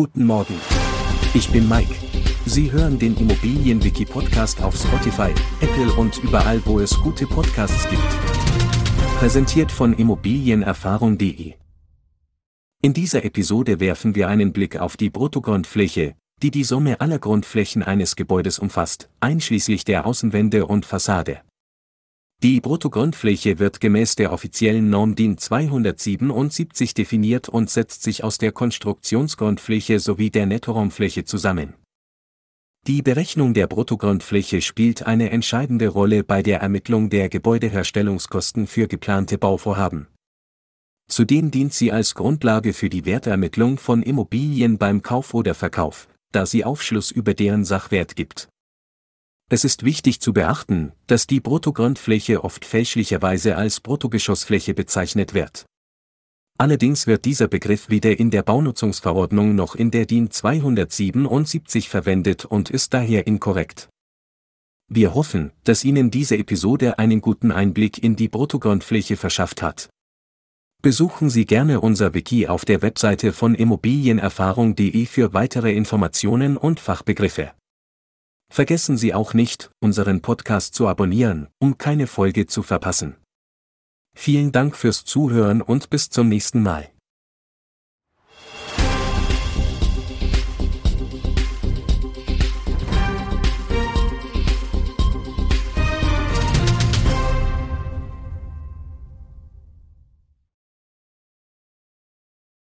Guten Morgen. Ich bin Mike. Sie hören den Immobilienwiki-Podcast auf Spotify, Apple und überall, wo es gute Podcasts gibt. Präsentiert von Immobilienerfahrung.de. In dieser Episode werfen wir einen Blick auf die Bruttogrundfläche, die die Summe aller Grundflächen eines Gebäudes umfasst, einschließlich der Außenwände und Fassade. Die Bruttogrundfläche wird gemäß der offiziellen Norm DIN 277 definiert und setzt sich aus der Konstruktionsgrundfläche sowie der Nettoraumfläche zusammen. Die Berechnung der Bruttogrundfläche spielt eine entscheidende Rolle bei der Ermittlung der Gebäudeherstellungskosten für geplante Bauvorhaben. Zudem dient sie als Grundlage für die Wertermittlung von Immobilien beim Kauf oder Verkauf, da sie Aufschluss über deren Sachwert gibt. Es ist wichtig zu beachten, dass die Bruttogrundfläche oft fälschlicherweise als Bruttogeschossfläche bezeichnet wird. Allerdings wird dieser Begriff weder in der Baunutzungsverordnung noch in der DIN 277 verwendet und ist daher inkorrekt. Wir hoffen, dass Ihnen diese Episode einen guten Einblick in die Bruttogrundfläche verschafft hat. Besuchen Sie gerne unser Wiki auf der Webseite von immobilienerfahrung.de für weitere Informationen und Fachbegriffe. Vergessen Sie auch nicht, unseren Podcast zu abonnieren, um keine Folge zu verpassen. Vielen Dank fürs Zuhören und bis zum nächsten Mal.